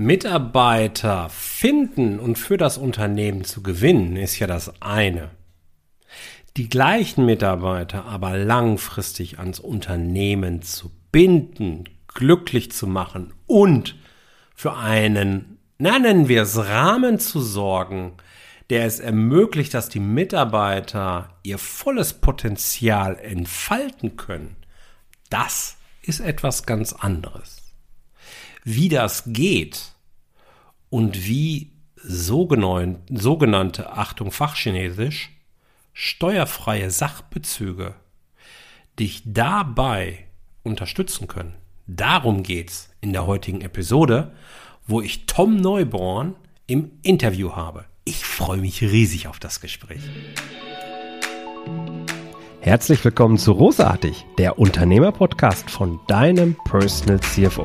Mitarbeiter finden und für das Unternehmen zu gewinnen, ist ja das eine. Die gleichen Mitarbeiter aber langfristig ans Unternehmen zu binden, glücklich zu machen und für einen, nennen wir es Rahmen zu sorgen, der es ermöglicht, dass die Mitarbeiter ihr volles Potenzial entfalten können, das ist etwas ganz anderes. Wie das geht und wie sogenannte, Achtung Fachchinesisch, steuerfreie Sachbezüge dich dabei unterstützen können. Darum geht's in der heutigen Episode, wo ich Tom Neuborn im Interview habe. Ich freue mich riesig auf das Gespräch. Herzlich willkommen zu Rosartig, der Unternehmerpodcast von deinem Personal CFO.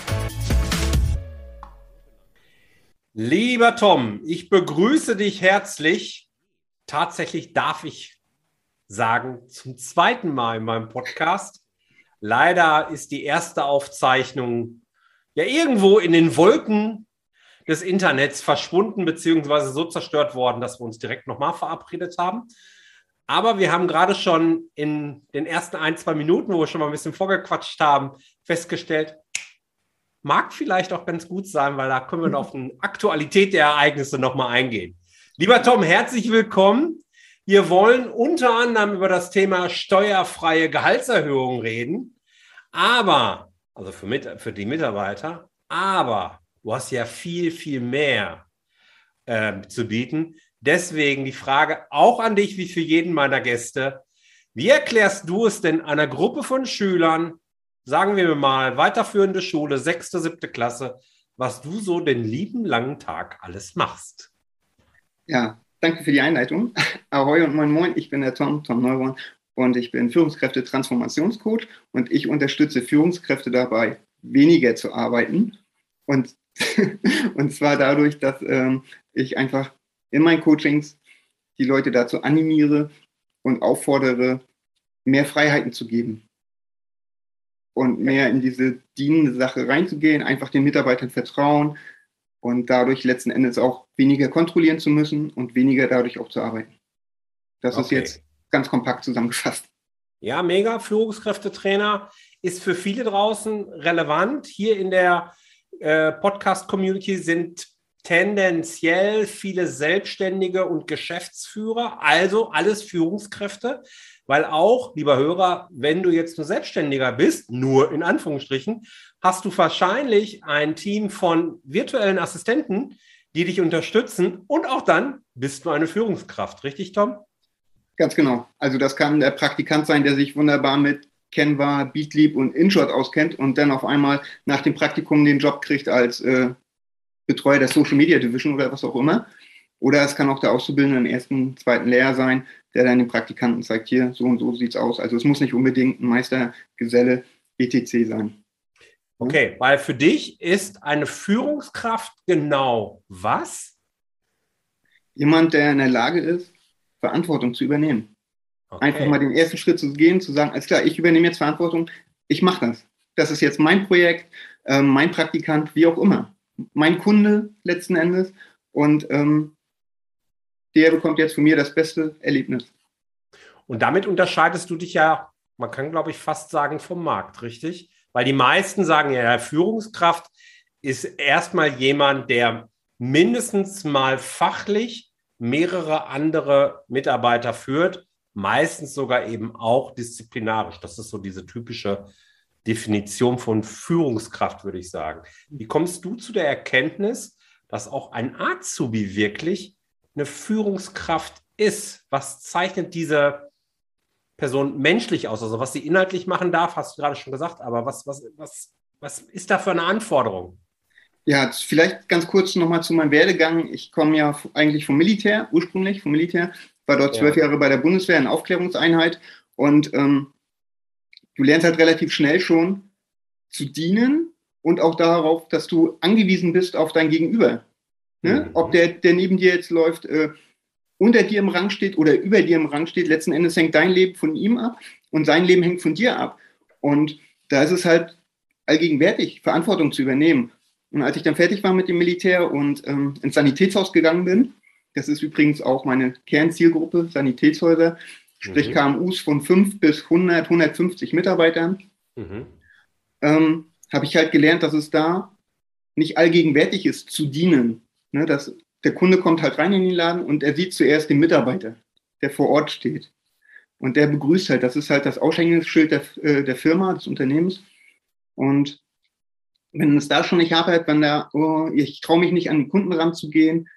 Lieber Tom, ich begrüße dich herzlich. Tatsächlich darf ich sagen, zum zweiten Mal in meinem Podcast. Leider ist die erste Aufzeichnung ja irgendwo in den Wolken des Internets verschwunden beziehungsweise so zerstört worden, dass wir uns direkt nochmal verabredet haben. Aber wir haben gerade schon in den ersten ein, zwei Minuten, wo wir schon mal ein bisschen vorgequatscht haben, festgestellt, mag vielleicht auch ganz gut sein, weil da können wir noch auf die Aktualität der Ereignisse nochmal eingehen. Lieber Tom, herzlich willkommen. Wir wollen unter anderem über das Thema steuerfreie Gehaltserhöhung reden, aber, also für, mit, für die Mitarbeiter, aber du hast ja viel, viel mehr äh, zu bieten. Deswegen die Frage auch an dich, wie für jeden meiner Gäste. Wie erklärst du es denn einer Gruppe von Schülern, sagen wir mal, weiterführende Schule, sechste, siebte Klasse, was du so den lieben langen Tag alles machst. Ja, danke für die Einleitung. Ahoi und moin moin, ich bin der Tom, Tom Neuborn und ich bin Führungskräfte-Transformationscoach und ich unterstütze Führungskräfte dabei, weniger zu arbeiten und, und zwar dadurch, dass ähm, ich einfach in meinen Coachings die Leute dazu animiere und auffordere, mehr Freiheiten zu geben und mehr in diese dienende Sache reinzugehen, einfach den Mitarbeitern vertrauen und dadurch letzten Endes auch weniger kontrollieren zu müssen und weniger dadurch auch zu arbeiten. Das okay. ist jetzt ganz kompakt zusammengefasst. Ja, mega. Führungskräftetrainer ist für viele draußen relevant. Hier in der äh, Podcast-Community sind tendenziell viele Selbstständige und Geschäftsführer, also alles Führungskräfte. Weil auch, lieber Hörer, wenn du jetzt nur Selbstständiger bist, nur in Anführungsstrichen, hast du wahrscheinlich ein Team von virtuellen Assistenten, die dich unterstützen und auch dann bist du eine Führungskraft, richtig, Tom? Ganz genau. Also das kann der Praktikant sein, der sich wunderbar mit Canva, Beatleap und InShot auskennt und dann auf einmal nach dem Praktikum den Job kriegt als äh, Betreuer der Social Media Division oder was auch immer. Oder es kann auch der Auszubildende im ersten, zweiten Lehrjahr sein, der dann den Praktikanten zeigt, hier, so und so sieht es aus. Also es muss nicht unbedingt ein Meister, Geselle, etc. sein. Okay, weil für dich ist eine Führungskraft genau was? Jemand, der in der Lage ist, Verantwortung zu übernehmen. Okay. Einfach mal den ersten Schritt zu gehen, zu sagen, alles klar, ich übernehme jetzt Verantwortung, ich mache das. Das ist jetzt mein Projekt, äh, mein Praktikant, wie auch immer. Mein Kunde letzten Endes. Und ähm, der bekommt jetzt von mir das beste Erlebnis. Und damit unterscheidest du dich ja, man kann glaube ich fast sagen, vom Markt, richtig? Weil die meisten sagen ja, Führungskraft ist erstmal jemand, der mindestens mal fachlich mehrere andere Mitarbeiter führt, meistens sogar eben auch disziplinarisch. Das ist so diese typische Definition von Führungskraft, würde ich sagen. Wie kommst du zu der Erkenntnis, dass auch ein Azubi wirklich eine Führungskraft ist. Was zeichnet diese Person menschlich aus? Also was sie inhaltlich machen darf, hast du gerade schon gesagt, aber was, was, was, was ist da für eine Anforderung? Ja, vielleicht ganz kurz nochmal zu meinem Werdegang. Ich komme ja eigentlich vom Militär, ursprünglich vom Militär, war dort zwölf ja. Jahre bei der Bundeswehr in Aufklärungseinheit und ähm, du lernst halt relativ schnell schon zu dienen und auch darauf, dass du angewiesen bist auf dein Gegenüber. Ne? Ob der, der neben dir jetzt läuft, äh, unter dir im Rang steht oder über dir im Rang steht, letzten Endes hängt dein Leben von ihm ab und sein Leben hängt von dir ab. Und da ist es halt allgegenwärtig, Verantwortung zu übernehmen. Und als ich dann fertig war mit dem Militär und ähm, ins Sanitätshaus gegangen bin, das ist übrigens auch meine Kernzielgruppe, Sanitätshäuser, sprich mhm. KMUs von 5 bis 100, 150 Mitarbeitern, mhm. ähm, habe ich halt gelernt, dass es da nicht allgegenwärtig ist, zu dienen. Ne, dass der Kunde kommt halt rein in den Laden und er sieht zuerst den Mitarbeiter, der vor Ort steht. Und der begrüßt halt, das ist halt das Ausschenkungsschild der, äh, der Firma, des Unternehmens. Und wenn es da schon nicht arbeitet, wenn da, oh, ich traue mich nicht an den Kunden ranzugehen,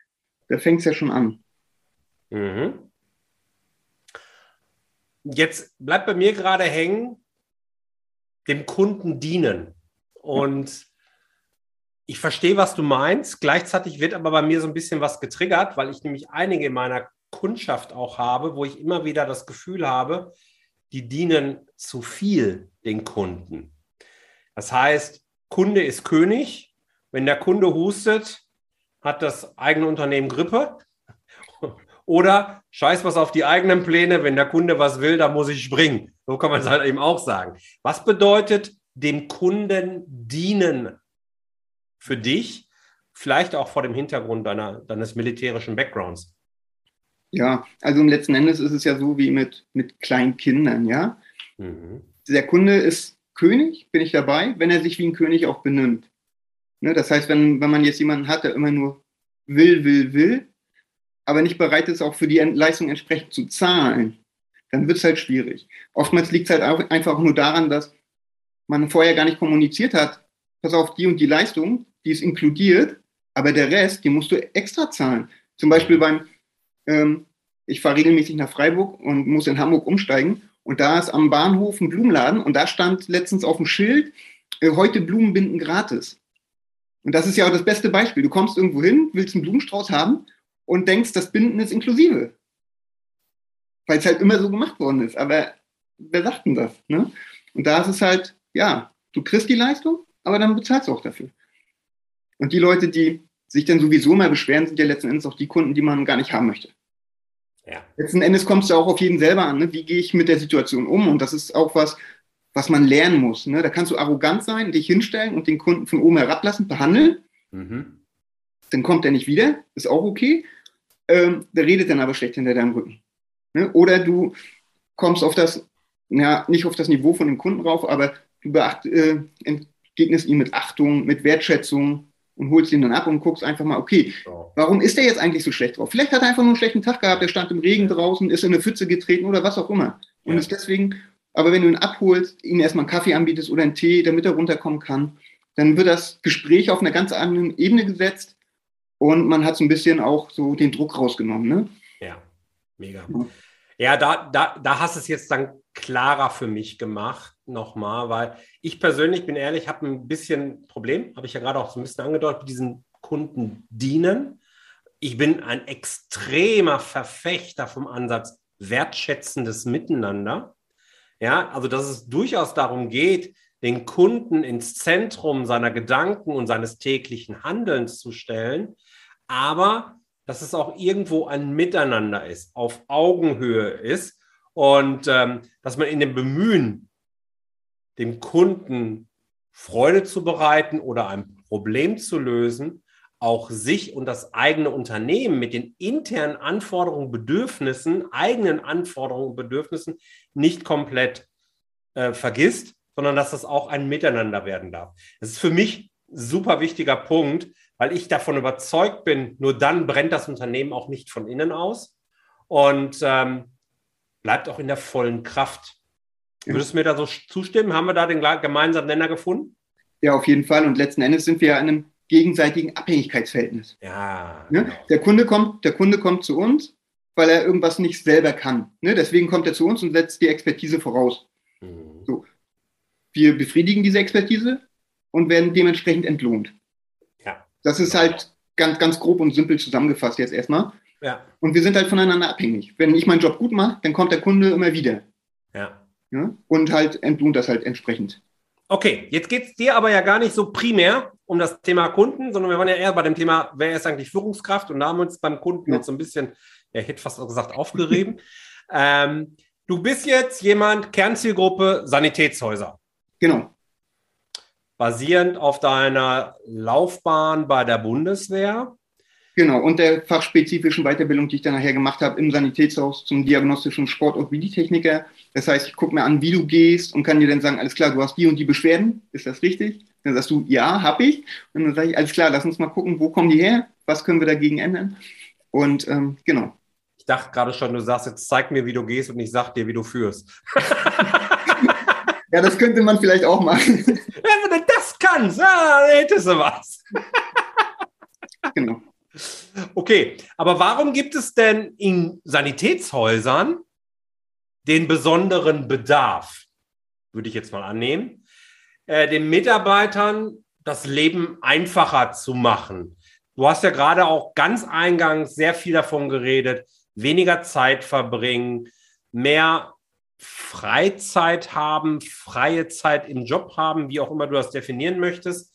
da fängt es ja schon an. Mhm. Jetzt bleibt bei mir gerade hängen, dem Kunden dienen. Und ich verstehe, was du meinst. Gleichzeitig wird aber bei mir so ein bisschen was getriggert, weil ich nämlich einige in meiner Kundschaft auch habe, wo ich immer wieder das Gefühl habe, die dienen zu viel den Kunden. Das heißt, Kunde ist König. Wenn der Kunde hustet, hat das eigene Unternehmen Grippe. Oder scheiß was auf die eigenen Pläne, wenn der Kunde was will, da muss ich springen. So kann man es halt eben auch sagen. Was bedeutet dem Kunden dienen für dich, vielleicht auch vor dem Hintergrund deiner, deines militärischen Backgrounds? Ja, also im letzten Endes ist es ja so wie mit, mit kleinen Kindern, ja. Mhm. Der Kunde ist König, bin ich dabei, wenn er sich wie ein König auch benimmt. Ne, das heißt, wenn, wenn man jetzt jemanden hat, der immer nur will, will, will, aber nicht bereit ist, auch für die Leistung entsprechend zu zahlen, dann wird es halt schwierig. Oftmals liegt es halt auch einfach nur daran, dass man vorher gar nicht kommuniziert hat, pass auf, die und die Leistung, die ist inkludiert, aber der Rest, den musst du extra zahlen. Zum Beispiel beim, ähm, ich fahre regelmäßig nach Freiburg und muss in Hamburg umsteigen und da ist am Bahnhof ein Blumenladen und da stand letztens auf dem Schild, äh, heute Blumenbinden gratis. Und das ist ja auch das beste Beispiel. Du kommst irgendwo hin, willst einen Blumenstrauß haben und denkst, das Binden ist inklusive. Weil es halt immer so gemacht worden ist. Aber wer sagt denn das? Ne? Und da ist es halt, ja, du kriegst die Leistung, aber dann bezahlst du auch dafür. Und die Leute, die sich dann sowieso mal beschweren, sind ja letzten Endes auch die Kunden, die man gar nicht haben möchte. Ja. Letzten Endes kommst du auch auf jeden selber an. Ne? Wie gehe ich mit der Situation um? Und das ist auch was, was man lernen muss. Ne? Da kannst du arrogant sein, dich hinstellen und den Kunden von oben herablassen, behandeln. Mhm. Dann kommt er nicht wieder, ist auch okay. Ähm, der redet dann aber schlecht hinter deinem Rücken. Ne? Oder du kommst auf das, ja, nicht auf das Niveau von dem Kunden rauf, aber du beacht, äh, entgegnest ihm mit Achtung, mit Wertschätzung und holst ihn dann ab und guckst einfach mal, okay, warum ist der jetzt eigentlich so schlecht drauf? Vielleicht hat er einfach nur einen schlechten Tag gehabt, der stand im Regen draußen, ist in eine Pfütze getreten oder was auch immer. Und ja. ist deswegen aber wenn du ihn abholst, ihm erstmal einen Kaffee anbietest oder einen Tee, damit er runterkommen kann, dann wird das Gespräch auf einer ganz anderen Ebene gesetzt und man hat so ein bisschen auch so den Druck rausgenommen. Ne? Ja, mega. Ja, da, da, da hast du es jetzt dann klarer für mich gemacht, nochmal, weil ich persönlich bin ehrlich, habe ein bisschen Problem, habe ich ja gerade auch so ein bisschen angedeutet, mit diesen Kunden dienen. Ich bin ein extremer Verfechter vom Ansatz wertschätzendes Miteinander. Ja, also dass es durchaus darum geht, den Kunden ins Zentrum seiner Gedanken und seines täglichen Handelns zu stellen, aber dass es auch irgendwo ein Miteinander ist, auf Augenhöhe ist und ähm, dass man in dem Bemühen, dem Kunden Freude zu bereiten oder ein Problem zu lösen, auch sich und das eigene Unternehmen mit den internen Anforderungen, Bedürfnissen, eigenen Anforderungen und Bedürfnissen nicht komplett äh, vergisst, sondern dass das auch ein Miteinander werden darf. Das ist für mich ein super wichtiger Punkt, weil ich davon überzeugt bin, nur dann brennt das Unternehmen auch nicht von innen aus und ähm, bleibt auch in der vollen Kraft. Würdest du mir da so zustimmen? Haben wir da den gemeinsamen Nenner gefunden? Ja, auf jeden Fall. Und letzten Endes sind wir ja in einem gegenseitigen Abhängigkeitsverhältnis. Ja. Ne? Genau. Der, Kunde kommt, der Kunde kommt zu uns, weil er irgendwas nicht selber kann. Ne? Deswegen kommt er zu uns und setzt die Expertise voraus. Mhm. So. Wir befriedigen diese Expertise und werden dementsprechend entlohnt. Ja. Das ist halt ganz, ganz grob und simpel zusammengefasst jetzt erstmal. Ja. Und wir sind halt voneinander abhängig. Wenn ich meinen Job gut mache, dann kommt der Kunde immer wieder. Ja. ja? Und halt entlohnt das halt entsprechend. Okay, jetzt geht es dir aber ja gar nicht so primär um das Thema Kunden, sondern wir waren ja eher bei dem Thema, wer ist eigentlich Führungskraft? Und da haben wir uns beim Kunden ja. jetzt so ein bisschen, ja, ich hätte fast gesagt, aufgerieben. ähm, du bist jetzt jemand, Kernzielgruppe Sanitätshäuser. Genau. Basierend auf deiner Laufbahn bei der Bundeswehr. Genau, und der fachspezifischen Weiterbildung, die ich dann nachher gemacht habe im Sanitätshaus zum diagnostischen Sportorthopädie-Techniker. Das heißt, ich gucke mir an, wie du gehst und kann dir dann sagen, alles klar, du hast die und die Beschwerden, ist das richtig? Dann sagst du, ja, habe ich. Und dann sage ich, alles klar, lass uns mal gucken, wo kommen die her? Was können wir dagegen ändern? Und ähm, genau. Ich dachte gerade schon, du sagst, jetzt zeig mir, wie du gehst und ich sag dir, wie du führst. ja, das könnte man vielleicht auch machen. Wenn du das kannst, ja, dann hättest du was. genau. Okay, aber warum gibt es denn in Sanitätshäusern den besonderen Bedarf, würde ich jetzt mal annehmen, äh, den Mitarbeitern das Leben einfacher zu machen? Du hast ja gerade auch ganz eingangs sehr viel davon geredet, weniger Zeit verbringen, mehr Freizeit haben, freie Zeit im Job haben, wie auch immer du das definieren möchtest.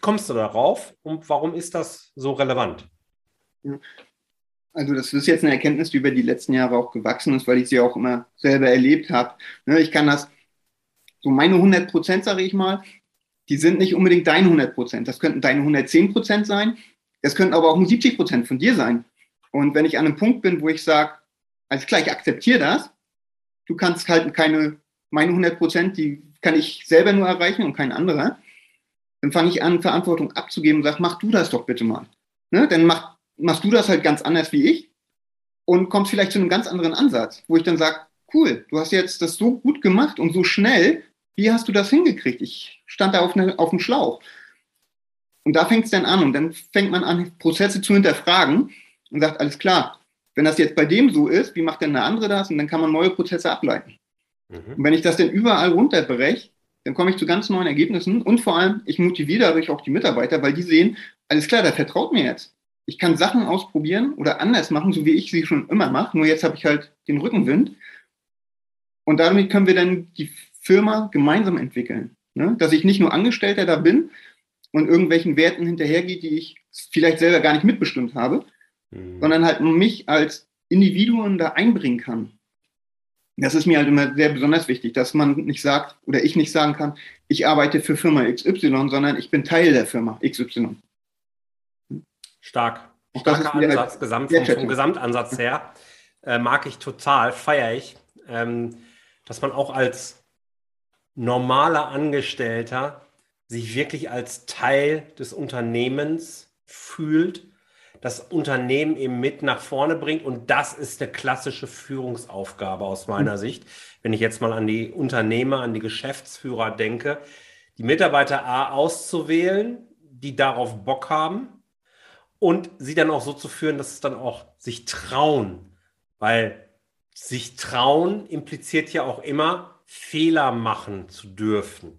Wie kommst du darauf und warum ist das so relevant? Also das ist jetzt eine Erkenntnis, die über die letzten Jahre auch gewachsen ist, weil ich sie auch immer selber erlebt habe. Ne, ich kann das, so meine 100 Prozent, sage ich mal, die sind nicht unbedingt deine 100 Prozent. Das könnten deine 110 Prozent sein. Das könnten aber auch nur 70 Prozent von dir sein. Und wenn ich an einem Punkt bin, wo ich sage, alles klar, ich akzeptiere das, du kannst halt keine, meine 100 Prozent, die kann ich selber nur erreichen und kein anderer, dann fange ich an, Verantwortung abzugeben und sage, mach du das doch bitte mal. Ne? Dann mach, machst du das halt ganz anders wie ich und kommst vielleicht zu einem ganz anderen Ansatz, wo ich dann sage, cool, du hast jetzt das so gut gemacht und so schnell, wie hast du das hingekriegt? Ich stand da auf, eine, auf dem Schlauch. Und da fängt es dann an und dann fängt man an, Prozesse zu hinterfragen und sagt, alles klar, wenn das jetzt bei dem so ist, wie macht denn der andere das? Und dann kann man neue Prozesse ableiten. Mhm. Und wenn ich das denn überall runterbreche, dann komme ich zu ganz neuen Ergebnissen und vor allem, ich motiviere dadurch auch die Mitarbeiter, weil die sehen, alles klar, der vertraut mir jetzt. Ich kann Sachen ausprobieren oder anders machen, so wie ich sie schon immer mache, nur jetzt habe ich halt den Rückenwind. Und damit können wir dann die Firma gemeinsam entwickeln. Ne? Dass ich nicht nur Angestellter da bin und irgendwelchen Werten hinterhergehe, die ich vielleicht selber gar nicht mitbestimmt habe, mhm. sondern halt mich als Individuum da einbringen kann. Das ist mir halt immer sehr besonders wichtig, dass man nicht sagt oder ich nicht sagen kann, ich arbeite für Firma XY, sondern ich bin Teil der Firma XY. Stark. Starker Ansatz, Gesamt, vom, vom, Gesamtansatz her. Äh, mag ich total, feiere ich. Ähm, dass man auch als normaler Angestellter sich wirklich als Teil des Unternehmens fühlt das Unternehmen eben mit nach vorne bringt. Und das ist eine klassische Führungsaufgabe aus meiner mhm. Sicht. Wenn ich jetzt mal an die Unternehmer, an die Geschäftsführer denke, die Mitarbeiter A auszuwählen, die darauf Bock haben und sie dann auch so zu führen, dass es dann auch sich trauen. Weil sich trauen impliziert ja auch immer, Fehler machen zu dürfen.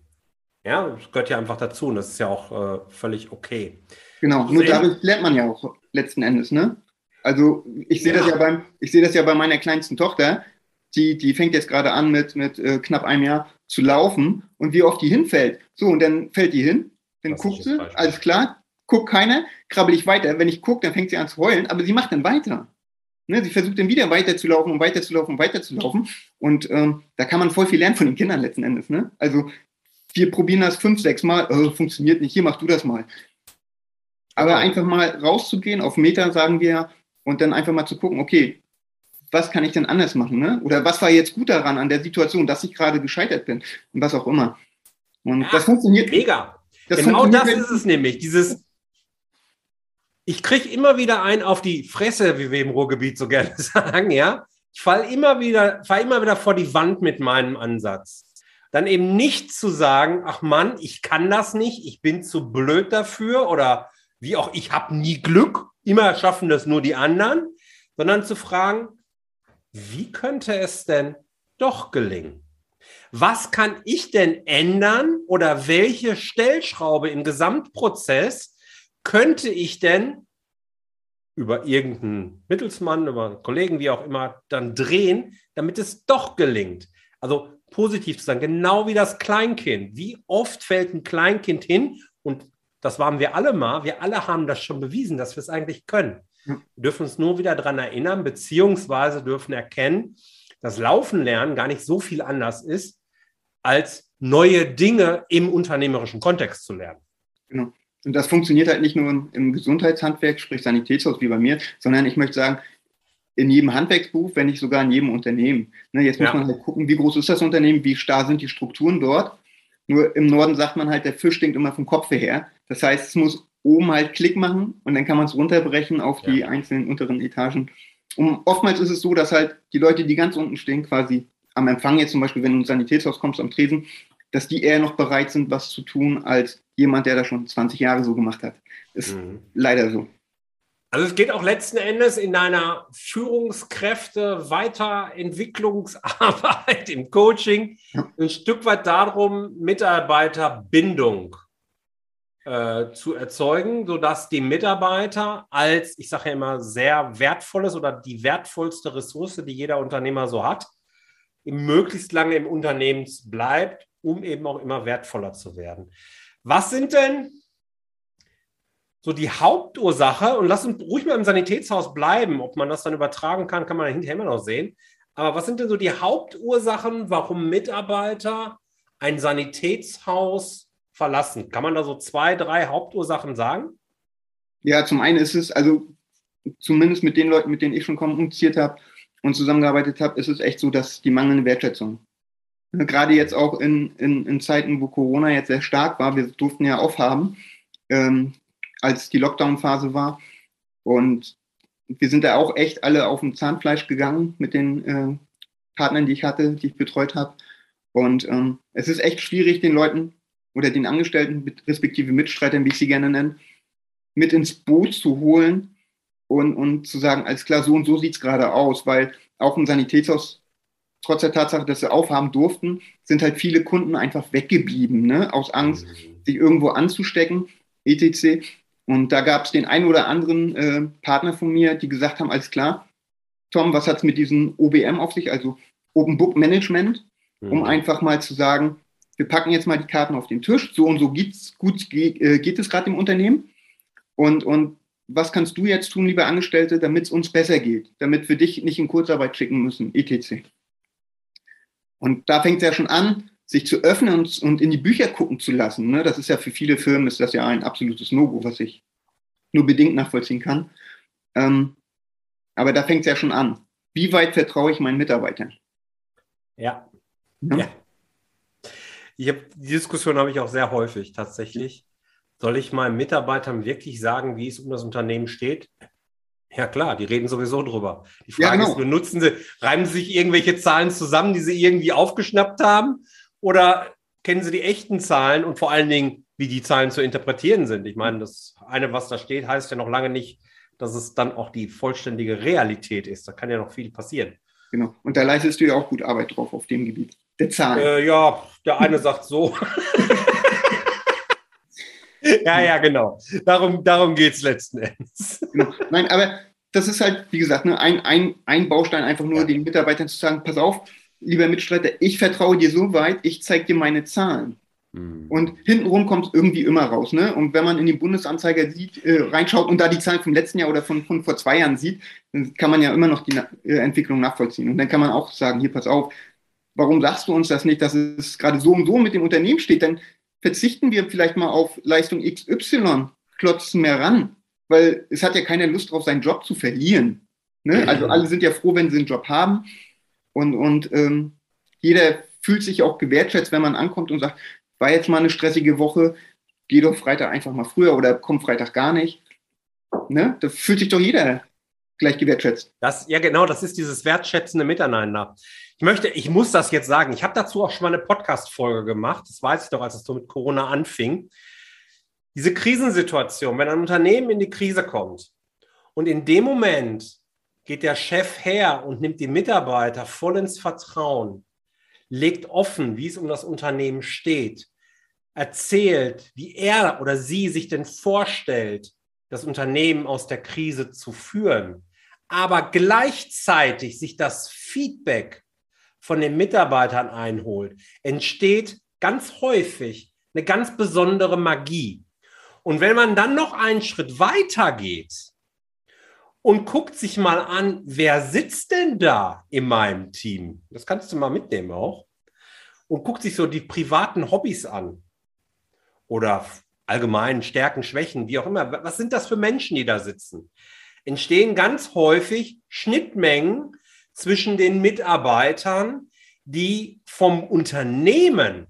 Ja, das gehört ja einfach dazu und das ist ja auch äh, völlig okay. Genau, nur dadurch lernt man ja auch letzten Endes, ne? Also ich sehe ja. das ja beim, ich sehe das ja bei meiner kleinsten Tochter, die, die fängt jetzt gerade an mit, mit äh, knapp einem Jahr zu laufen und wie oft die hinfällt. So, und dann fällt die hin, dann das guckt sie, alles klar, guckt keiner, krabbel ich weiter. Wenn ich gucke, dann fängt sie an zu heulen, aber sie macht dann weiter. Ne, sie versucht dann wieder weiterzulaufen und weiterzulaufen und weiterzulaufen. Und ähm, da kann man voll viel lernen von den Kindern letzten Endes. Ne? Also wir probieren das fünf, sechs Mal, oh, funktioniert nicht, hier mach du das mal. Aber einfach mal rauszugehen, auf Meter sagen wir, und dann einfach mal zu gucken, okay, was kann ich denn anders machen? Ne? Oder was war jetzt gut daran an der Situation, dass ich gerade gescheitert bin und was auch immer. Und ja, das funktioniert. Mega. Das genau das ist es nämlich. Dieses, ich kriege immer wieder ein auf die Fresse, wie wir im Ruhrgebiet so gerne sagen, ja. Ich falle immer wieder, fall immer wieder vor die Wand mit meinem Ansatz. Dann eben nicht zu sagen, ach Mann, ich kann das nicht, ich bin zu blöd dafür oder wie auch ich habe nie Glück, immer schaffen das nur die anderen, sondern zu fragen, wie könnte es denn doch gelingen? Was kann ich denn ändern oder welche Stellschraube im Gesamtprozess könnte ich denn über irgendeinen Mittelsmann, über einen Kollegen, wie auch immer, dann drehen, damit es doch gelingt. Also positiv zu sein, genau wie das Kleinkind. Wie oft fällt ein Kleinkind hin? Und das waren wir alle mal. Wir alle haben das schon bewiesen, dass wir es eigentlich können. Wir dürfen uns nur wieder daran erinnern, beziehungsweise dürfen erkennen, dass Laufen lernen gar nicht so viel anders ist, als neue Dinge im unternehmerischen Kontext zu lernen. Genau. Und das funktioniert halt nicht nur im Gesundheitshandwerk, sprich Sanitätshaus wie bei mir, sondern ich möchte sagen, in jedem Handwerksberuf, wenn nicht sogar in jedem Unternehmen. Ne, jetzt muss ja. man halt gucken, wie groß ist das Unternehmen, wie starr sind die Strukturen dort. Nur im Norden sagt man halt, der Fisch stinkt immer vom Kopf her. Das heißt, es muss oben halt Klick machen und dann kann man es runterbrechen auf die ja. einzelnen unteren Etagen. Und oftmals ist es so, dass halt die Leute, die ganz unten stehen, quasi am Empfang jetzt zum Beispiel, wenn du ins Sanitätshaus kommst, am Tresen, dass die eher noch bereit sind, was zu tun, als jemand, der das schon 20 Jahre so gemacht hat. Ist mhm. leider so. Also es geht auch letzten Endes in deiner Führungskräfte Weiterentwicklungsarbeit im Coaching ja. ein Stück weit darum, Mitarbeiterbindung äh, zu erzeugen, sodass die Mitarbeiter als, ich sage ja immer, sehr wertvolles oder die wertvollste Ressource, die jeder Unternehmer so hat, möglichst lange im Unternehmen bleibt, um eben auch immer wertvoller zu werden. Was sind denn so die Hauptursache, und lass uns ruhig mal im Sanitätshaus bleiben, ob man das dann übertragen kann, kann man hinterher immer noch sehen. Aber was sind denn so die Hauptursachen, warum Mitarbeiter ein Sanitätshaus verlassen? Kann man da so zwei, drei Hauptursachen sagen? Ja, zum einen ist es, also zumindest mit den Leuten, mit denen ich schon kommuniziert habe und zusammengearbeitet habe, ist es echt so, dass die mangelnde Wertschätzung. Gerade jetzt auch in, in, in Zeiten, wo Corona jetzt sehr stark war, wir durften ja aufhaben, ähm, als die Lockdown-Phase war. Und wir sind da auch echt alle auf dem Zahnfleisch gegangen mit den äh, Partnern, die ich hatte, die ich betreut habe. Und ähm, es ist echt schwierig, den Leuten oder den Angestellten, respektive Mitstreitern, wie ich sie gerne nenne, mit ins Boot zu holen und, und zu sagen, alles klar, so und so sieht es gerade aus, weil auch im Sanitätshaus, trotz der Tatsache, dass sie aufhaben durften, sind halt viele Kunden einfach weggeblieben, ne? aus Angst, mhm. sich irgendwo anzustecken, etc. Und da gab es den einen oder anderen äh, Partner von mir, die gesagt haben, alles klar, Tom, was hat es mit diesem OBM auf sich, also Open Book Management, um mhm. einfach mal zu sagen, wir packen jetzt mal die Karten auf den Tisch, so und so geht's, gut geht, äh, geht es gerade im Unternehmen. Und, und was kannst du jetzt tun, liebe Angestellte, damit es uns besser geht, damit wir dich nicht in Kurzarbeit schicken müssen, etc. Und da fängt es ja schon an, sich zu öffnen und, und in die Bücher gucken zu lassen. Ne? Das ist ja für viele Firmen ist das ja ein absolutes No-Go, was ich nur bedingt nachvollziehen kann. Ähm, aber da fängt es ja schon an. Wie weit vertraue ich meinen Mitarbeitern? Ja. ja. ja. Ich hab, die Diskussion habe ich auch sehr häufig tatsächlich. Soll ich meinen Mitarbeitern wirklich sagen, wie es um das Unternehmen steht? Ja klar, die reden sowieso drüber. Die Frage ja, genau. ist nur, nutzen sie, reimen sie sich irgendwelche Zahlen zusammen, die sie irgendwie aufgeschnappt haben? Oder kennen Sie die echten Zahlen und vor allen Dingen, wie die Zahlen zu interpretieren sind? Ich meine, das eine, was da steht, heißt ja noch lange nicht, dass es dann auch die vollständige Realität ist. Da kann ja noch viel passieren. Genau. Und da leistest du ja auch gut Arbeit drauf auf dem Gebiet der Zahlen. Äh, ja, der eine sagt so. ja, ja, genau. Darum, darum geht es letzten Endes. Genau. Nein, aber das ist halt, wie gesagt, ne, ein, ein, ein Baustein, einfach nur ja. den Mitarbeitern zu sagen, pass auf, lieber Mitstreiter, ich vertraue dir so weit, ich zeige dir meine Zahlen. Mhm. Und hintenrum kommt es irgendwie immer raus. Ne? Und wenn man in den Bundesanzeiger sieht, äh, reinschaut und da die Zahlen vom letzten Jahr oder von, von vor zwei Jahren sieht, dann kann man ja immer noch die äh, Entwicklung nachvollziehen. Und dann kann man auch sagen, hier, pass auf, warum sagst du uns das nicht, dass es gerade so und so mit dem Unternehmen steht? Dann verzichten wir vielleicht mal auf Leistung XY, klotzen mehr ran, weil es hat ja keiner Lust drauf, seinen Job zu verlieren. Ne? Also alle sind ja froh, wenn sie einen Job haben. Und, und ähm, jeder fühlt sich auch gewertschätzt, wenn man ankommt und sagt, war jetzt mal eine stressige Woche, geh doch Freitag einfach mal früher oder komm Freitag gar nicht. Ne? Da fühlt sich doch jeder gleich gewertschätzt. Das, ja, genau, das ist dieses wertschätzende Miteinander. Ich möchte, ich muss das jetzt sagen. Ich habe dazu auch schon mal eine Podcast-Folge gemacht. Das weiß ich doch, als es so mit Corona anfing. Diese Krisensituation, wenn ein Unternehmen in die Krise kommt und in dem Moment geht der Chef her und nimmt die Mitarbeiter voll ins Vertrauen, legt offen, wie es um das Unternehmen steht, erzählt, wie er oder sie sich denn vorstellt, das Unternehmen aus der Krise zu führen, aber gleichzeitig sich das Feedback von den Mitarbeitern einholt, entsteht ganz häufig eine ganz besondere Magie. Und wenn man dann noch einen Schritt weiter geht und guckt sich mal an, wer sitzt denn da in meinem Team? Das kannst du mal mitnehmen auch. Und guckt sich so die privaten Hobbys an. Oder allgemeinen Stärken, Schwächen, wie auch immer. Was sind das für Menschen, die da sitzen? Entstehen ganz häufig Schnittmengen zwischen den Mitarbeitern, die vom Unternehmen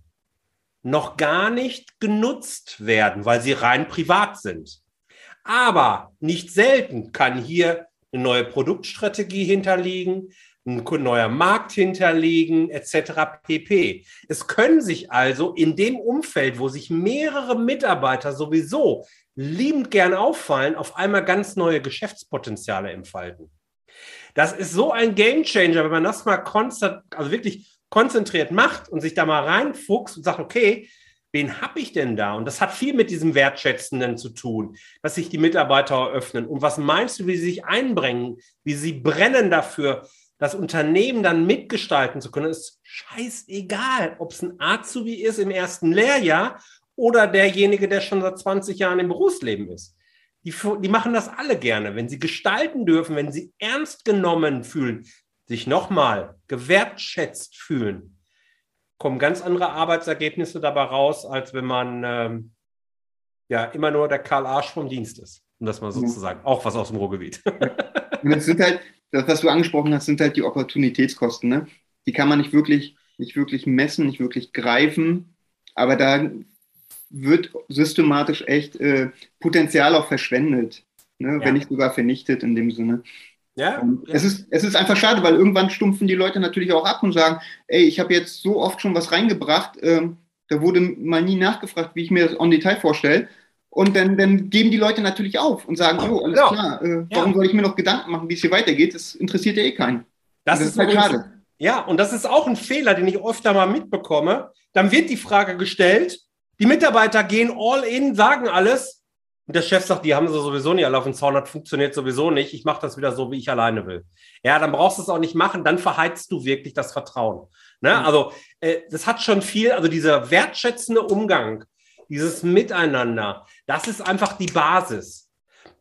noch gar nicht genutzt werden, weil sie rein privat sind. Aber nicht selten kann hier eine neue Produktstrategie hinterliegen, ein neuer Markt hinterliegen, etc. pp. Es können sich also in dem Umfeld, wo sich mehrere Mitarbeiter sowieso liebend gern auffallen, auf einmal ganz neue Geschäftspotenziale entfalten. Das ist so ein Gamechanger, wenn man das mal konstant, also wirklich konzentriert macht und sich da mal reinfuchst und sagt, okay, wen habe ich denn da? Und das hat viel mit diesem Wertschätzenden zu tun, dass sich die Mitarbeiter eröffnen. Und was meinst du, wie sie sich einbringen, wie sie brennen dafür, das Unternehmen dann mitgestalten zu können, ist scheißegal, ob es ein Azubi ist im ersten Lehrjahr oder derjenige, der schon seit 20 Jahren im Berufsleben ist. Die, die machen das alle gerne, wenn sie gestalten dürfen, wenn sie ernst genommen fühlen, sich nochmal gewertschätzt fühlen, kommen ganz andere Arbeitsergebnisse dabei raus, als wenn man ähm, ja immer nur der Karl Arsch vom Dienst ist, um das mal sozusagen, ja. auch was aus dem Ruhrgebiet. Und das sind halt, das, was du angesprochen hast, sind halt die Opportunitätskosten. Ne? Die kann man nicht wirklich, nicht wirklich messen, nicht wirklich greifen, aber da wird systematisch echt äh, Potenzial auch verschwendet, ne? Ja. wenn nicht sogar vernichtet in dem Sinne. Ja, ja, Es, ist, es ist einfach schade, weil irgendwann stumpfen die Leute natürlich auch ab und sagen, ey, ich habe jetzt so oft schon was reingebracht, ähm, da wurde mal nie nachgefragt, wie ich mir das on Detail vorstelle. Und dann, dann geben die Leute natürlich auf und sagen, jo, alles ja. klar, äh, warum soll ich mir noch Gedanken machen, wie es hier weitergeht? Das interessiert ja eh keinen. Das, das ist, ist halt schade. Ja, und das ist auch ein Fehler, den ich oft einmal mitbekomme. Dann wird die Frage gestellt, die Mitarbeiter gehen all in, sagen alles. Und der Chef sagt, die haben sie sowieso nicht alle auf dem Zaun, das funktioniert sowieso nicht. Ich mache das wieder so, wie ich alleine will. Ja, dann brauchst du es auch nicht machen, dann verheizt du wirklich das Vertrauen. Ne? Mhm. Also, äh, das hat schon viel, also dieser wertschätzende Umgang dieses Miteinander, das ist einfach die Basis.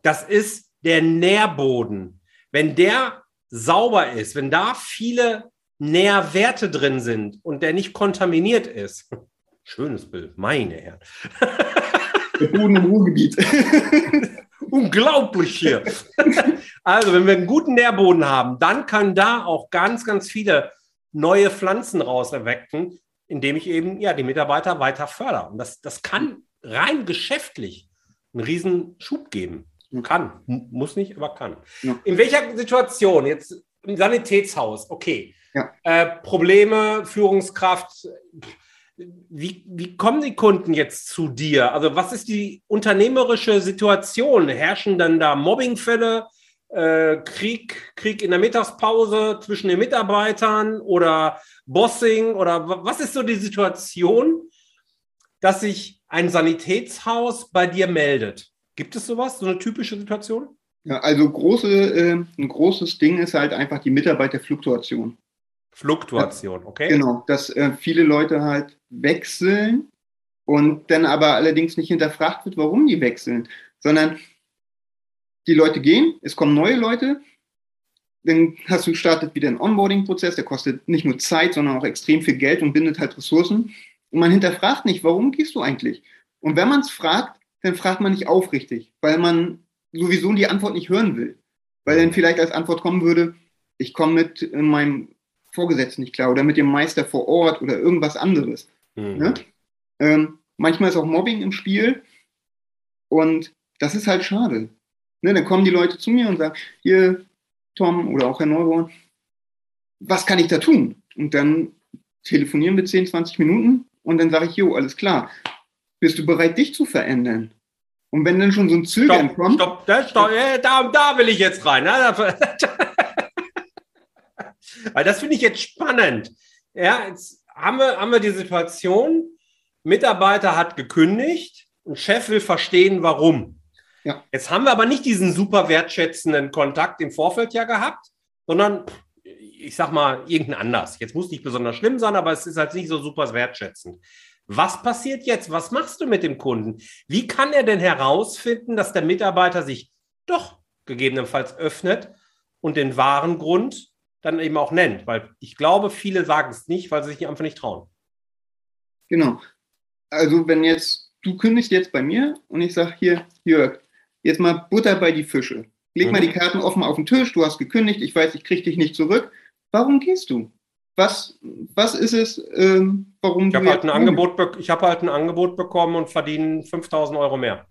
Das ist der Nährboden. Wenn der sauber ist, wenn da viele Nährwerte drin sind und der nicht kontaminiert ist, schönes Bild, meine Herren. Der Boden im Ruhrgebiet. Unglaublich hier. Also, wenn wir einen guten Nährboden haben, dann kann da auch ganz, ganz viele neue Pflanzen raus erwecken, indem ich eben ja, die Mitarbeiter weiter fördere. Und das, das kann rein geschäftlich einen riesen Schub geben. Kann, muss nicht, aber kann. Ja. In welcher Situation? Jetzt im Sanitätshaus, okay. Ja. Äh, Probleme, Führungskraft. Wie, wie kommen die Kunden jetzt zu dir? Also, was ist die unternehmerische Situation? Herrschen dann da Mobbingfälle? Äh, Krieg, Krieg in der Mittagspause zwischen den Mitarbeitern oder Bossing oder was ist so die Situation, dass sich ein Sanitätshaus bei dir meldet? Gibt es sowas, so eine typische Situation? Ja, also große, äh, ein großes Ding ist halt einfach die Mitarbeiterfluktuation. Fluktuation, okay. Genau, dass äh, viele Leute halt wechseln und dann aber allerdings nicht hinterfragt wird, warum die wechseln, sondern die Leute gehen, es kommen neue Leute, dann hast du gestartet wieder einen Onboarding-Prozess, der kostet nicht nur Zeit, sondern auch extrem viel Geld und bindet halt Ressourcen. Und man hinterfragt nicht, warum gehst du eigentlich? Und wenn man es fragt, dann fragt man nicht aufrichtig, weil man sowieso die Antwort nicht hören will. Weil dann vielleicht als Antwort kommen würde, ich komme mit meinem Vorgesetzten nicht klar oder mit dem Meister vor Ort oder irgendwas anderes. Mhm. Ne? Ähm, manchmal ist auch Mobbing im Spiel und das ist halt schade. Ne, dann kommen die Leute zu mir und sagen, hier, Tom oder auch Herr Neuborn, was kann ich da tun? Und dann telefonieren wir 10, 20 Minuten und dann sage ich, jo, alles klar. Bist du bereit, dich zu verändern? Und wenn dann schon so ein Zögern stopp, kommt. Stopp, da, stopp, da, da will ich jetzt rein. Ne? Weil das finde ich jetzt spannend. Ja, jetzt haben wir, haben wir die Situation, Mitarbeiter hat gekündigt und Chef will verstehen, warum. Ja. Jetzt haben wir aber nicht diesen super wertschätzenden Kontakt im Vorfeld ja gehabt, sondern ich sag mal, irgendein anders. Jetzt muss nicht besonders schlimm sein, aber es ist halt nicht so super wertschätzend. Was passiert jetzt? Was machst du mit dem Kunden? Wie kann er denn herausfinden, dass der Mitarbeiter sich doch gegebenenfalls öffnet und den wahren Grund dann eben auch nennt? Weil ich glaube, viele sagen es nicht, weil sie sich einfach nicht trauen. Genau. Also wenn jetzt, du kündigst jetzt bei mir und ich sage hier, Jörg, jetzt mal Butter bei die Fische. Leg mhm. mal die Karten offen auf den Tisch, du hast gekündigt, ich weiß, ich kriege dich nicht zurück. Warum gehst du? Was, was ist es, ähm, warum ich du. Halt ein Angebot, ich habe halt ein Angebot bekommen und verdiene 5000 Euro mehr.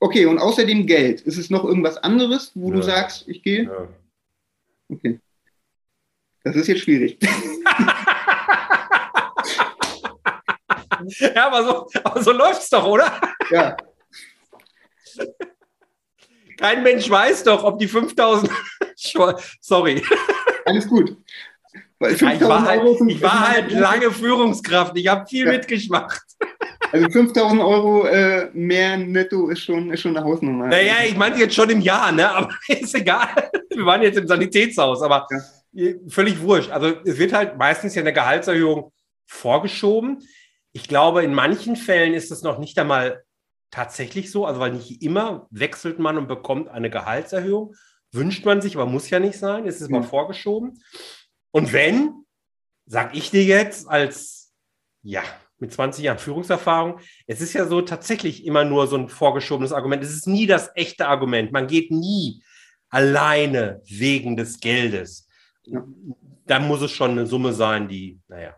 Okay, und außerdem Geld. Ist es noch irgendwas anderes, wo ja. du sagst, ich gehe? Ja. Okay. Das ist jetzt schwierig. ja, aber so, aber so läuft es doch, oder? Ja. Kein Mensch weiß doch, ob die 5000. Sorry. Alles gut. Ja, ich war halt, ich war halt lange Führungskraft. Ich habe viel ja. mitgemacht. Also 5000 Euro äh, mehr netto ist schon, ist schon eine Hausnummer. Naja, ich meinte jetzt schon im Jahr, ne? aber ist egal. Wir waren jetzt im Sanitätshaus, aber ja. Völlig wurscht. Also es wird halt meistens ja eine Gehaltserhöhung vorgeschoben. Ich glaube, in manchen Fällen ist es noch nicht einmal tatsächlich so, also weil nicht immer wechselt man und bekommt eine Gehaltserhöhung. Wünscht man sich, aber muss ja nicht sein. Es ist mhm. mal vorgeschoben. Und wenn, sag ich dir jetzt als, ja, mit 20 Jahren Führungserfahrung, es ist ja so tatsächlich immer nur so ein vorgeschobenes Argument. Es ist nie das echte Argument. Man geht nie alleine wegen des Geldes. Ja. Da muss es schon eine Summe sein, die, naja,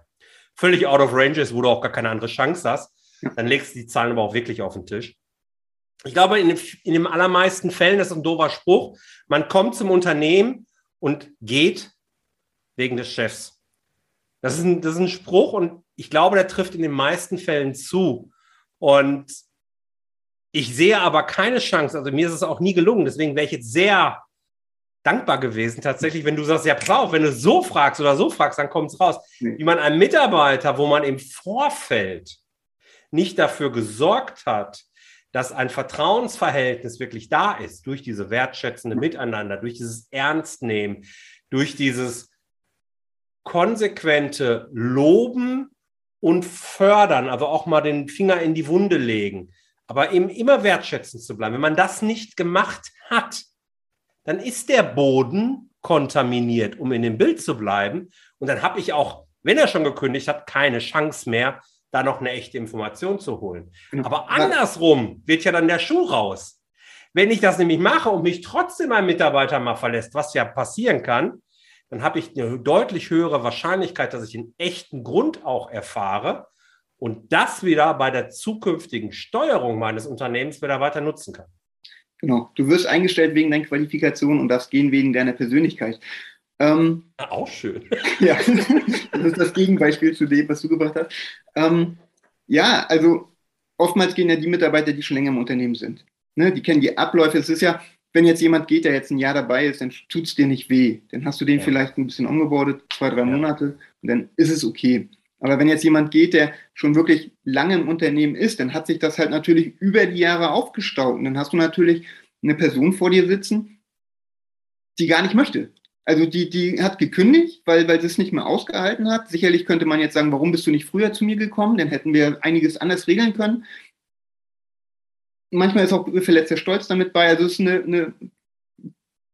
völlig out of range ist, wo du auch gar keine andere Chance hast dann legst du die Zahlen aber auch wirklich auf den Tisch. Ich glaube, in, in den allermeisten Fällen, das ist ein doofer Spruch, man kommt zum Unternehmen und geht wegen des Chefs. Das ist, ein, das ist ein Spruch und ich glaube, der trifft in den meisten Fällen zu. Und ich sehe aber keine Chance, also mir ist es auch nie gelungen, deswegen wäre ich jetzt sehr dankbar gewesen, tatsächlich, wenn du sagst, ja, pass auf, wenn du so fragst oder so fragst, dann kommt es raus. Nee. Wie man einem Mitarbeiter, wo man im Vorfeld nicht dafür gesorgt hat, dass ein Vertrauensverhältnis wirklich da ist, durch diese wertschätzende Miteinander, durch dieses Ernstnehmen, durch dieses konsequente Loben und Fördern, also auch mal den Finger in die Wunde legen, aber eben immer wertschätzend zu bleiben. Wenn man das nicht gemacht hat, dann ist der Boden kontaminiert, um in dem Bild zu bleiben. Und dann habe ich auch, wenn er schon gekündigt hat, keine Chance mehr, da noch eine echte Information zu holen. Genau. Aber andersrum wird ja dann der Schuh raus. Wenn ich das nämlich mache und mich trotzdem ein Mitarbeiter mal verlässt, was ja passieren kann, dann habe ich eine deutlich höhere Wahrscheinlichkeit, dass ich einen echten Grund auch erfahre und das wieder bei der zukünftigen Steuerung meines Unternehmens wieder weiter nutzen kann. Genau, du wirst eingestellt wegen deiner Qualifikation und darfst gehen wegen deiner Persönlichkeit. Ähm, auch schön. ja, das ist das Gegenbeispiel zu dem, was du gebracht hast. Ähm, ja, also oftmals gehen ja die Mitarbeiter, die schon länger im Unternehmen sind. Ne, die kennen die Abläufe. Es ist ja, wenn jetzt jemand geht, der jetzt ein Jahr dabei ist, dann tut es dir nicht weh. Dann hast du den ja. vielleicht ein bisschen umgebordet, zwei, drei ja. Monate, und dann ist es okay. Aber wenn jetzt jemand geht, der schon wirklich lange im Unternehmen ist, dann hat sich das halt natürlich über die Jahre aufgestaut. Und dann hast du natürlich eine Person vor dir sitzen, die gar nicht möchte. Also die, die hat gekündigt, weil, weil sie es nicht mehr ausgehalten hat. Sicherlich könnte man jetzt sagen, warum bist du nicht früher zu mir gekommen? Dann hätten wir einiges anders regeln können. Manchmal ist auch verletzter Stolz damit bei. Also es ist eine, eine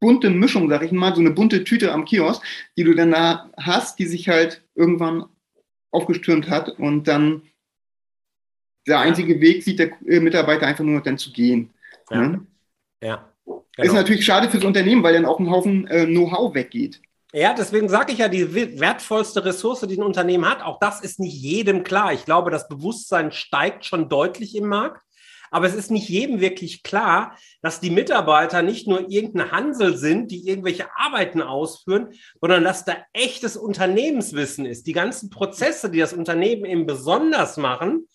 bunte Mischung, sag ich mal, so eine bunte Tüte am Kiosk, die du dann da hast, die sich halt irgendwann aufgestürmt hat und dann der einzige Weg sieht der Mitarbeiter einfach nur noch dann zu gehen. Ja. Ne? ja. Genau. Ist natürlich schade fürs Unternehmen, weil dann auch ein Haufen äh, Know-how weggeht. Ja, deswegen sage ich ja, die wertvollste Ressource, die ein Unternehmen hat, auch das ist nicht jedem klar. Ich glaube, das Bewusstsein steigt schon deutlich im Markt. Aber es ist nicht jedem wirklich klar, dass die Mitarbeiter nicht nur irgendein Hansel sind, die irgendwelche Arbeiten ausführen, sondern dass da echtes Unternehmenswissen ist. Die ganzen Prozesse, die das Unternehmen eben besonders machen,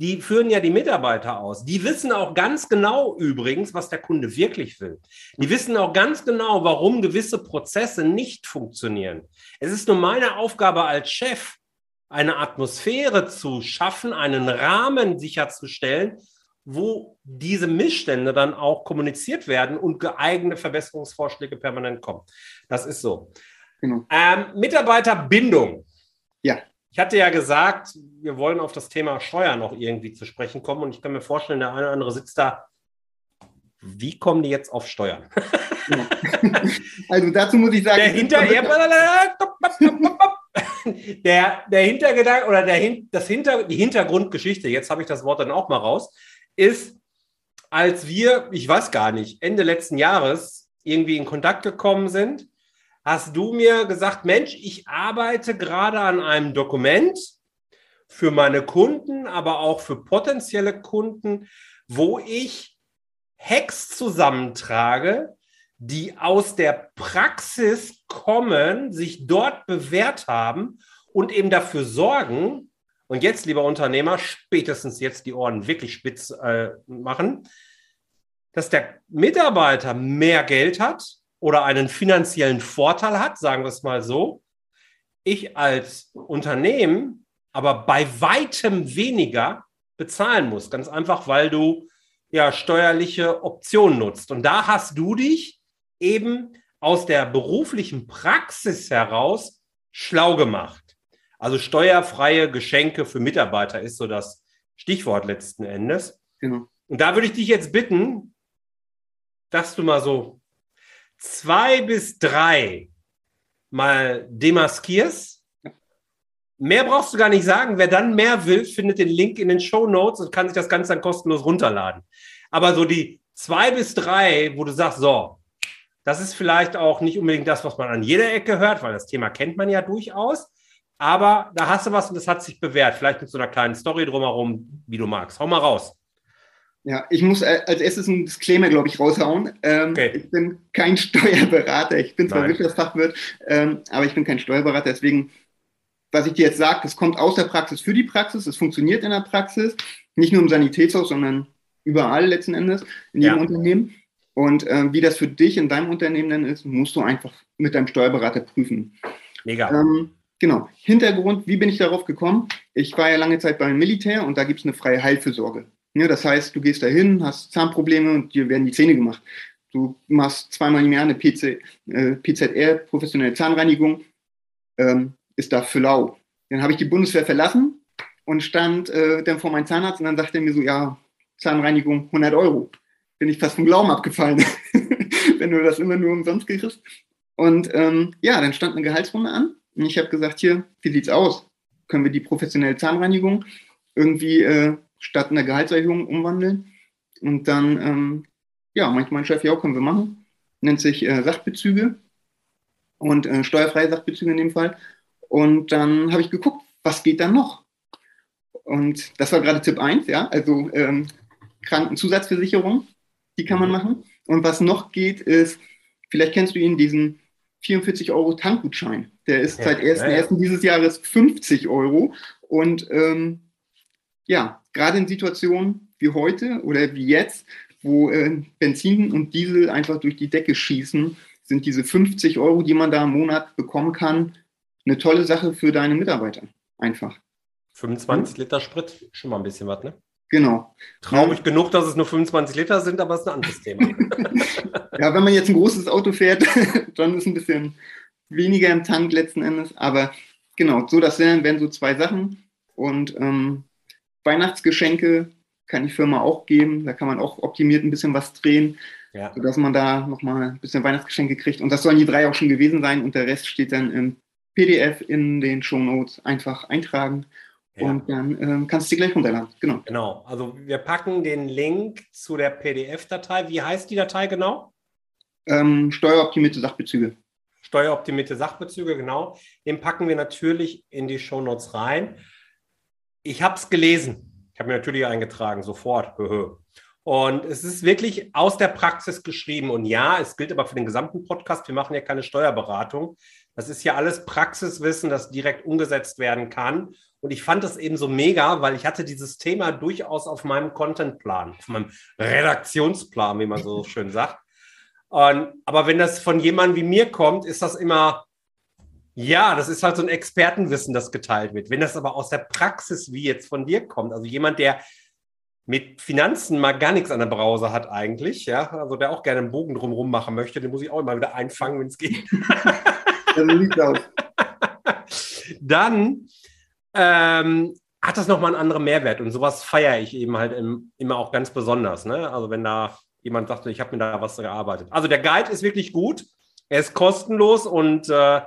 die führen ja die Mitarbeiter aus. Die wissen auch ganz genau übrigens, was der Kunde wirklich will. Die wissen auch ganz genau, warum gewisse Prozesse nicht funktionieren. Es ist nur meine Aufgabe als Chef, eine Atmosphäre zu schaffen, einen Rahmen sicherzustellen, wo diese Missstände dann auch kommuniziert werden und geeignete Verbesserungsvorschläge permanent kommen. Das ist so. Genau. Ähm, Mitarbeiterbindung. Ja. Ich hatte ja gesagt, wir wollen auf das Thema Steuer noch irgendwie zu sprechen kommen und ich kann mir vorstellen, der eine oder andere sitzt da. Wie kommen die jetzt auf Steuern? Genau. Also dazu muss ich sagen, der, Hinter der, der Hintergedanke oder der, das Hinter, die Hintergrundgeschichte, jetzt habe ich das Wort dann auch mal raus, ist, als wir, ich weiß gar nicht, Ende letzten Jahres irgendwie in Kontakt gekommen sind, hast du mir gesagt, Mensch, ich arbeite gerade an einem Dokument für meine Kunden, aber auch für potenzielle Kunden, wo ich Hacks zusammentrage, die aus der Praxis kommen, sich dort bewährt haben und eben dafür sorgen, und jetzt, lieber Unternehmer, spätestens jetzt die Ohren wirklich spitz äh, machen, dass der Mitarbeiter mehr Geld hat oder einen finanziellen Vorteil hat, sagen wir es mal so. Ich als Unternehmen aber bei weitem weniger bezahlen muss. Ganz einfach, weil du ja steuerliche Optionen nutzt. Und da hast du dich eben aus der beruflichen Praxis heraus schlau gemacht. Also steuerfreie Geschenke für Mitarbeiter ist so das Stichwort letzten Endes. Genau. Und da würde ich dich jetzt bitten, dass du mal so zwei bis drei mal demaskierst. Mehr brauchst du gar nicht sagen. Wer dann mehr will, findet den Link in den Show Notes und kann sich das Ganze dann kostenlos runterladen. Aber so die zwei bis drei, wo du sagst, so, das ist vielleicht auch nicht unbedingt das, was man an jeder Ecke hört, weil das Thema kennt man ja durchaus. Aber da hast du was und das hat sich bewährt. Vielleicht mit so einer kleinen Story drumherum, wie du magst. Hau mal raus. Ja, ich muss äh, als erstes ein Disclaimer, glaube ich, raushauen. Ähm, okay. Ich bin kein Steuerberater. Ich bin zwar Wirtschaftsfachwirt, ähm, aber ich bin kein Steuerberater. Deswegen, was ich dir jetzt sage, das kommt aus der Praxis für die Praxis. Es funktioniert in der Praxis. Nicht nur im Sanitätshaus, sondern überall letzten Endes, in jedem ja. Unternehmen. Und äh, wie das für dich in deinem Unternehmen dann ist, musst du einfach mit deinem Steuerberater prüfen. Mega. Ähm, Genau. Hintergrund, wie bin ich darauf gekommen? Ich war ja lange Zeit beim Militär und da gibt es eine freie Heilfürsorge. Ja, das heißt, du gehst dahin, hast Zahnprobleme und dir werden die Zähne gemacht. Du machst zweimal im Jahr eine PC, äh, PZR, professionelle Zahnreinigung, ähm, ist da für lau. Dann habe ich die Bundeswehr verlassen und stand äh, dann vor meinem Zahnarzt und dann sagte er mir so, ja, Zahnreinigung 100 Euro. Bin ich fast vom Glauben abgefallen, wenn du das immer nur umsonst kriegst. Und ähm, ja, dann stand eine Gehaltsrunde an und ich habe gesagt, hier, wie sieht's aus? Können wir die professionelle Zahnreinigung irgendwie äh, statt einer Gehaltserhöhung umwandeln? Und dann, ähm, ja, meinte mein Chef, ja, können wir machen. Nennt sich äh, Sachbezüge und äh, steuerfreie Sachbezüge in dem Fall. Und dann habe ich geguckt, was geht da noch? Und das war gerade Tipp 1, ja, also ähm, Krankenzusatzversicherung, die kann man mhm. machen. Und was noch geht, ist, vielleicht kennst du ihn, diesen 44 Euro Tankgutschein. Der ist ja, seit 1.1. Ja, dieses Jahres 50 Euro. Und ähm, ja, gerade in Situationen wie heute oder wie jetzt, wo äh, Benzin und Diesel einfach durch die Decke schießen, sind diese 50 Euro, die man da im Monat bekommen kann, eine tolle Sache für deine Mitarbeiter. Einfach. 25 Liter Sprit, schon mal ein bisschen was, ne? Genau. Traurig genug, dass es nur 25 Liter sind, aber es ist ein anderes Thema. ja, wenn man jetzt ein großes Auto fährt, dann ist ein bisschen weniger im Tank letzten Endes. Aber genau, so das wären, wären so zwei Sachen. Und ähm, Weihnachtsgeschenke kann die Firma auch geben. Da kann man auch optimiert ein bisschen was drehen, ja. sodass man da nochmal ein bisschen Weihnachtsgeschenke kriegt. Und das sollen die drei auch schon gewesen sein. Und der Rest steht dann im PDF in den Show Notes einfach eintragen. Ja. Und dann ähm, kannst du sie gleich runterladen. Genau. Genau. Also wir packen den Link zu der PDF-Datei. Wie heißt die Datei genau? Ähm, steueroptimierte Sachbezüge. Steueroptimierte Sachbezüge, genau. Den packen wir natürlich in die Shownotes rein. Ich habe es gelesen. Ich habe mir natürlich eingetragen, sofort. Und es ist wirklich aus der Praxis geschrieben. Und ja, es gilt aber für den gesamten Podcast. Wir machen ja keine Steuerberatung. Das ist ja alles Praxiswissen, das direkt umgesetzt werden kann. Und ich fand das eben so mega, weil ich hatte dieses Thema durchaus auf meinem Contentplan, auf meinem Redaktionsplan, wie man so schön sagt. Und, aber wenn das von jemandem wie mir kommt, ist das immer, Ja, das ist halt so ein Expertenwissen, das geteilt wird. Wenn das aber aus der Praxis wie jetzt von dir kommt, also jemand, der mit Finanzen mal gar nichts an der Brause hat eigentlich, ja, also der auch gerne einen Bogen drumherum machen möchte, den muss ich auch immer wieder einfangen, wenn es geht. Dann ähm, hat das nochmal einen anderen Mehrwert und sowas feiere ich eben halt im, immer auch ganz besonders. Ne? Also wenn da jemand sagt, ich habe mir da was gearbeitet. Also der Guide ist wirklich gut, er ist kostenlos und äh,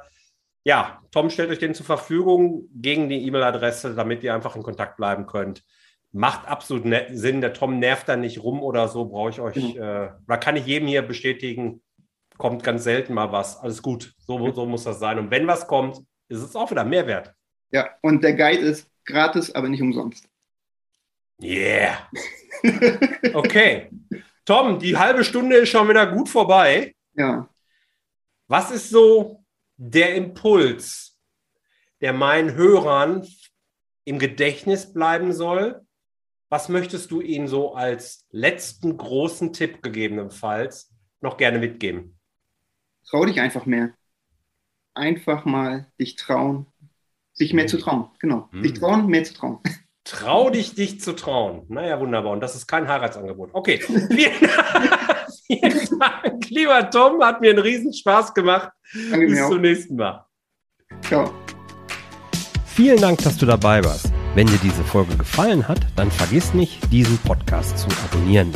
ja, Tom stellt euch den zur Verfügung gegen die E-Mail-Adresse, damit ihr einfach in Kontakt bleiben könnt. Macht absolut ne Sinn. Der Tom nervt da nicht rum oder so, brauche ich euch, mhm. äh, da kann ich jedem hier bestätigen, kommt ganz selten mal was. Alles gut, so, so muss das sein. Und wenn was kommt, ist es auch wieder Mehrwert. Ja, und der Guide ist gratis, aber nicht umsonst. Yeah. Okay. Tom, die halbe Stunde ist schon wieder gut vorbei. Ja. Was ist so der Impuls, der meinen Hörern im Gedächtnis bleiben soll? Was möchtest du ihnen so als letzten großen Tipp gegebenenfalls noch gerne mitgeben? Trau dich einfach mehr. Einfach mal dich trauen, sich mehr zu trauen, genau. Mhm. Sich trauen, mehr zu trauen. Trau dich, dich zu trauen. Naja, wunderbar. Und das ist kein Heiratsangebot. Okay. Vielen, vielen Dank, lieber Tom. Hat mir einen Riesenspaß gemacht. Danke Bis zum nächsten Mal. Ciao. Vielen Dank, dass du dabei warst. Wenn dir diese Folge gefallen hat, dann vergiss nicht, diesen Podcast zu abonnieren.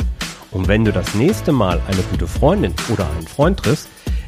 Und wenn du das nächste Mal eine gute Freundin oder einen Freund triffst,